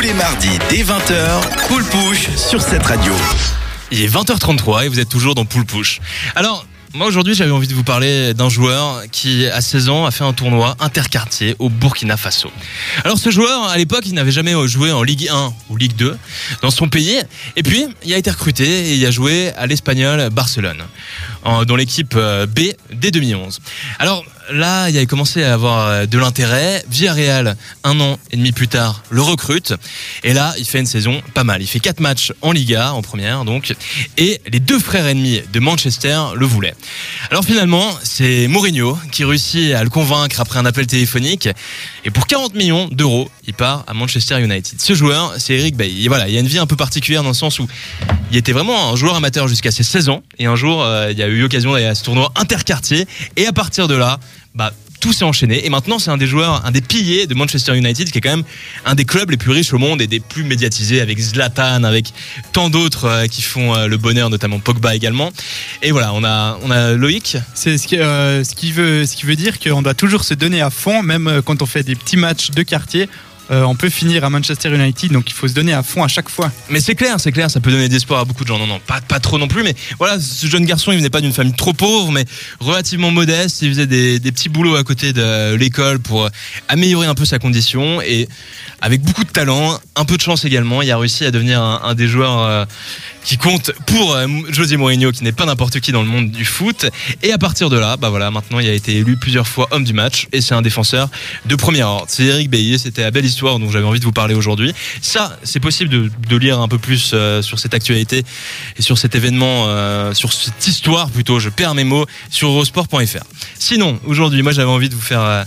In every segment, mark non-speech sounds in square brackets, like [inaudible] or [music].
Tous les mardis dès 20h, Poule Push sur cette radio. Il est 20h33 et vous êtes toujours dans Pool Push. Alors, moi aujourd'hui j'avais envie de vous parler d'un joueur qui à 16 ans a fait un tournoi interquartier au Burkina Faso. Alors ce joueur à l'époque il n'avait jamais joué en Ligue 1 ou Ligue 2 dans son pays et puis il a été recruté et il a joué à l'Espagnol Barcelone dans l'équipe euh, B dès 2011. Alors là il a commencé à avoir euh, de l'intérêt. Villarreal un an et demi plus tard le recrute et là il fait une saison pas mal. Il fait quatre matchs en Liga en première donc et les deux frères ennemis de Manchester le voulaient. Alors finalement, c'est Mourinho qui réussit à le convaincre après un appel téléphonique. Et pour 40 millions d'euros, il part à Manchester United. Ce joueur, c'est Eric Bailly. Et voilà, il y a une vie un peu particulière dans le sens où il était vraiment un joueur amateur jusqu'à ses 16 ans. Et un jour, euh, il a eu l'occasion d'aller à ce tournoi interquartier. Et à partir de là, bah, tout s'est enchaîné. Et maintenant, c'est un des joueurs, un des piliers de Manchester United, qui est quand même un des clubs les plus riches au monde et des plus médiatisés, avec Zlatan, avec tant d'autres euh, qui font euh, le bonheur, notamment Pogba également. Et voilà, on a, on a Loïc. C'est ce qui, euh, veut, dire qu'on doit toujours se donner à fond, même quand on fait des petits matchs de quartier. Euh, on peut finir à Manchester United, donc il faut se donner à fond à chaque fois. Mais c'est clair, c'est clair, ça peut donner de l'espoir à beaucoup de gens. Non, non, pas, pas trop non plus, mais voilà, ce jeune garçon, il venait pas d'une famille trop pauvre, mais relativement modeste. Il faisait des, des petits boulots à côté de l'école pour améliorer un peu sa condition et avec beaucoup de talent, un peu de chance également, il a réussi à devenir un, un des joueurs euh, qui compte pour euh, José Mourinho, qui n'est pas n'importe qui dans le monde du foot. Et à partir de là, bah voilà, maintenant il a été élu plusieurs fois homme du match et c'est un défenseur de première ordre. C'est Eric Bailly, c'était la belle histoire dont j'avais envie de vous parler aujourd'hui. Ça, c'est possible de, de lire un peu plus euh, sur cette actualité et sur cet événement, euh, sur cette histoire plutôt, je perds mes mots, sur eurosport.fr. Sinon, aujourd'hui, moi j'avais envie de vous faire euh,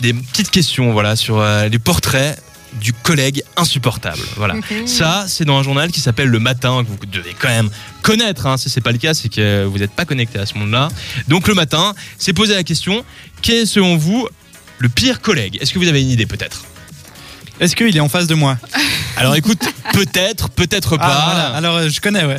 des petites questions voilà, sur les portraits du collègue insupportable. Voilà. Ça, c'est dans un journal qui s'appelle Le Matin, que vous devez quand même connaître. Hein. Si c'est pas le cas, c'est que vous n'êtes pas connecté à ce monde-là. Donc Le Matin, c'est poser la question quel est selon vous le pire collègue? Est-ce que vous avez une idée peut-être? Est-ce qu'il est en face de moi [laughs] Alors écoute, peut-être, peut-être pas. Ah, voilà. Alors euh, je connais, ouais.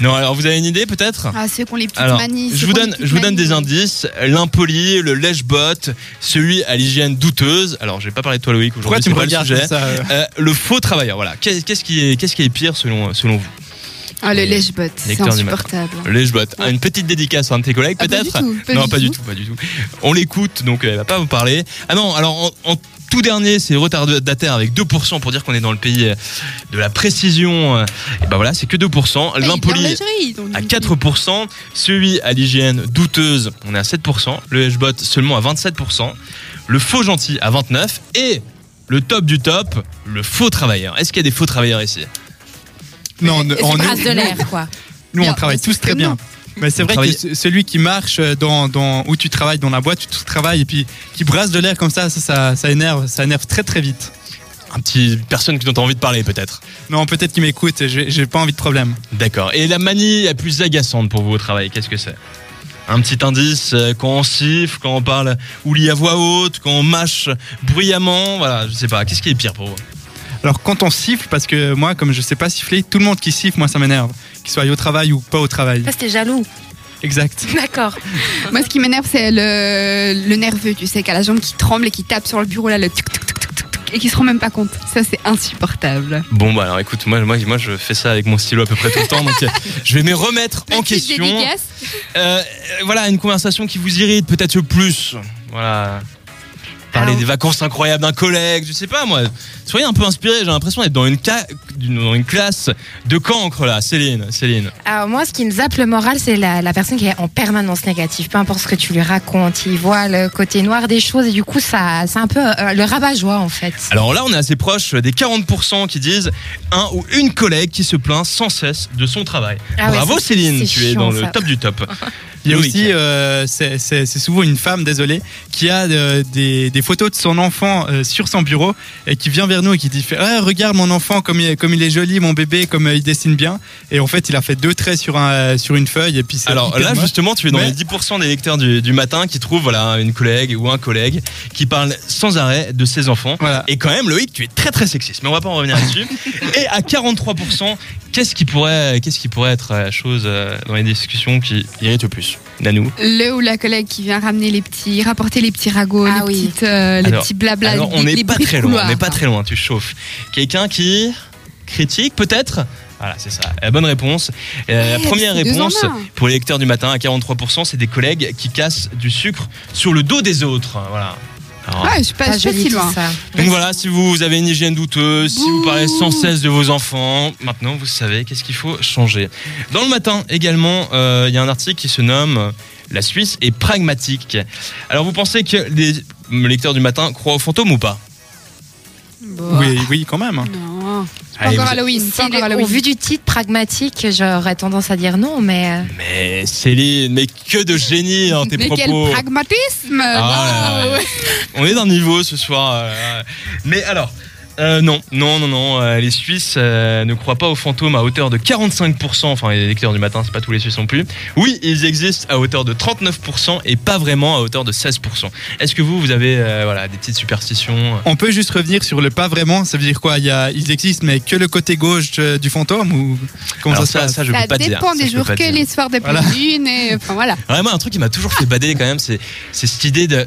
Non, alors vous avez une idée peut-être Ah, ceux qui ont les petites Alors, manies. je vous donne, je vous donne des indices. L'impoli, le lèche-botte, celui à l'hygiène douteuse. Alors, je vais pas parler de toi, Loïc, aujourd'hui, tu me c'est pas le sujet. ça euh Euh, le faux travailleur, voilà. Qu'est- Qu'est-ce qui est, qu'est-ce qui est pire selon, selon vous? Ah, le lèche-bot, c'est insupportable. Le lèche-botte. Ah, Une petite dédicace à un de tes collègues, Ah, pas peut-être du tout, pas Non, du pas tout. du tout, pas du tout. On l'écoute, donc elle va pas vous parler. Ah non, alors en, en tout dernier, c'est retardataire avec 2% pour dire qu'on est dans le pays euh, de la précision. euh, Et ben voilà, c'est que 2%. Ah, il est L'impoli à du coup. 4%, celui à l'hygiène douteuse, on est à 7%, le hashbot seulement à 27%, le faux gentil à 29% et le top du top, le faux travailleur. Est-ce qu'il y a des faux travailleurs ici? Non, on, brasse de l'air, quoi. nous on travaille tous très bien. Mais c'est vrai que ce- celui qui marche dans, dans, où tu travailles dans la boîte, tu travailles et puis qui brasse de l'air comme ça, ça, ça, ça énerve, ça énerve très très vite. Un petit personne dont tu as envie de parler peut-être. Non, peut-être qu'il m'écoute, j'ai pas envie de problème. D'accord. Et la manie la plus agaçante pour vous au travail, qu'est-ce que c'est? Un petit indice, euh, quand on siffle, quand on parle ou lit à voix haute, quand on mâche bruyamment, voilà, je sais pas, qu'est-ce qui est pire pour vous? Alors quand on siffle, parce que moi, comme je sais pas siffler, tout le monde qui siffle, moi ça m'énerve. Qu'il soit au travail ou pas au travail. Ça, c'était jaloux. Exact. [laughs] D'accord. Moi, ce qui m'énerve, c'est le, le nerveux, tu sais, qui a la jambe qui tremble et qui tape sur le bureau, là, le tuc, tuc, tuc, tuc, tuc, tuc, et qui se rend même pas compte. Ça, c'est insupportable. Bon bah alors écoute, moi, moi, moi je fais ça avec mon stylo à peu près tout le temps, donc euh, je vais me remettre en Petite question. dédicace. Euh, euh, voilà, une conversation qui vous irrite peut-être le plus. Voilà. Parler Alors- des vacances incroyables d'un collègue, je sais pas moi. Soyez un peu inspiré, j'ai l'impression d'être dans une, ca- dans une classe de cancre là. Céline, Céline. Alors moi, ce qui me zappe le moral, c'est la, la personne qui est en permanence négative. Peu importe ce que tu lui racontes, il voit le côté noir des choses et du coup, ça, c'est un peu euh, le rabat-joie en fait. Alors là, on est assez proche des 40% qui disent un ou une collègue qui se plaint sans cesse de son travail. Ah Bravo Céline, tu es chiant, dans le ça. top du top. [laughs] Il y a aussi, euh, c'est souvent une femme, désolé, qui a euh, des, des photos de son enfant euh, sur son bureau et qui vient vers nous et qui dit Ah, Regarde mon enfant, comme il, est- comme il est joli, mon bébé, comme euh, il dessine bien. Et en fait, il a fait deux traits sur, un, sur une feuille et puis c'est Alors là, moche. justement, tu es dans Mais- les 10% des lecteurs du, du matin qui trouvent voilà, une collègue ou un collègue qui parle sans arrêt de ses enfants. Voilà. Et quand même, Loïc, tu es très très sexiste, mais on va pas en revenir là-dessus. [laughs] Et à 43%, Qu'est-ce qui pourrait, qu'est-ce qui pourrait être la chose euh, dans les discussions qui irrite le plus? Nanou? Le ou la collègue qui vient ramener les petits, rapporter les petits ragots, Ah les, oui. petites, euh, les Alors- petits blabla, Alors, les, on les n'est pas très loin, on n'est pas très loin, tu chauffes. Quelqu'un qui critique peut-être? Voilà, c'est ça. La bonne réponse. Euh, Ouais, première réponse pour les lecteurs du matin à 43%, c'est des collègues qui cassent du sucre sur le dos des autres. Voilà. Alors, Ouais, je suis pas, si loin. ça. Donc voilà, si vous avez une hygiène douteuse, si vous parlez sans cesse de vos enfants, maintenant vous savez qu'est-ce qu'il faut changer. Dans le matin également, euh, il y a un article qui se nomme euh, La Suisse est pragmatique. Alors vous pensez que les lecteurs du matin croient aux fantômes ou pas Bon. Oui, oui, quand même. Non. Pas Allez, encore vous- Halloween. Si Pas encore le- Halloween. au vu du titre pragmatique, j'aurais tendance à dire non, mais euh, Mais Céline, mais que de génie dans tes Mais quel propos. pragmatisme Ah, ouais. On est d'un niveau ce soir. euh, Mais alors, euh, non, non, non, non. euh, les Suisses euh, ne croient pas aux fantômes à hauteur de 45%. Enfin, les lecteurs du matin, c'est pas tous les Suisses non plus. Oui, ils existent à hauteur de 39% et pas vraiment à hauteur de 16%. Est-ce que vous, vous avez euh, voilà, des petites superstitions On peut juste revenir sur le pas vraiment. Ça veut dire quoi? Il y a, Ils existent, mais que le côté gauche du fantôme ou comment Alors ça se passe? ça, je Ça peux pas dire. dépend Ça, des je peux jours que dire. les soirs de pleine Voilà. et enfin voilà. Moi, un truc qui m'a toujours fait bader quand même, c'est c'est cette idée de.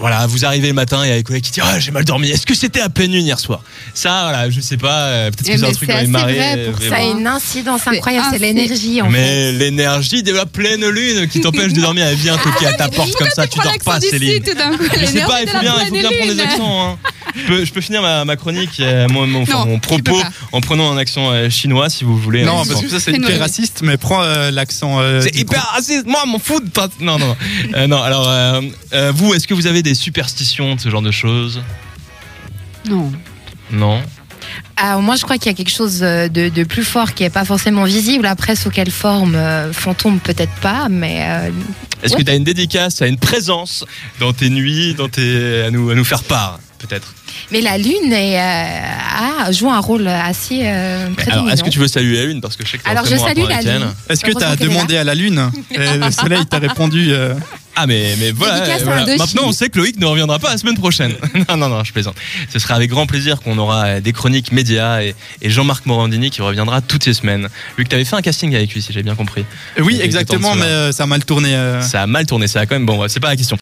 Voilà, vous arrivez le matin et il y a des collègues qui disent Ah, j'ai mal dormi. Est-ce que c'était à peine une hier soir? Ça, voilà, je sais pas. euh, Peut-être Eh, que c'est un mais truc dans les marées. vrai pour mais ça a une incidence C'est incroyable, c'est l'énergie en fait. Mais l'énergie de la pleine lune qui t'empêche de dormir, elle vient toquer à ta porte comme ça, tu dors pas, Céline. tout d'un coup. Je sais pas, il faut bien, il faut pleine bien prendre des lune. Je, peux, je peux finir ma, ma chronique, euh, mon, mon, enfin, Non, mon tu peux propos pas. en prenant un accent euh, chinois si vous voulez. Non, hein. parce que ça c'est hyper raciste, mais prends euh, l'accent. euh, C'est du hyper raciste. Moi, m'en fous de pas- Non, non. Euh, non, alors, euh, euh, vous, est-ce que vous avez des superstitions de ce genre de choses? Non. Non? Alors moi je crois qu'il y a quelque chose euh, de, de plus fort qui est pas forcément visible. Après sous quelle forme, euh, fantôme peut-être pas, mais euh, Est-ce Ouais. que tu as une dédicace, à une présence dans tes nuits, dans tes... à, nous, à nous faire part, peut-être mais la lune est, euh, a- joue un rôle assez euh, Alors, est-ce que tu veux saluer la lune? Parce que je sais que Alors, je salue la lune. Est-ce que tu as demandé à la lune? [laughs] Et le soleil t'a répondu euh, Ah mais, mais voilà, maintenant on sait que Loïc ne reviendra pas la semaine prochaine. [laughs] non, non, non, je plaisante. Ce sera avec grand plaisir qu'on aura euh, des chroniques médias et, et Jean-Marc Morandini qui reviendra toutes les semaines. Luc, t'avais fait un casting avec lui si j'ai bien compris. Oui, exactement, mais euh, ça a mal tourné. euh. Ça a mal tourné, ça a quand même... Bon, c'est pas la question.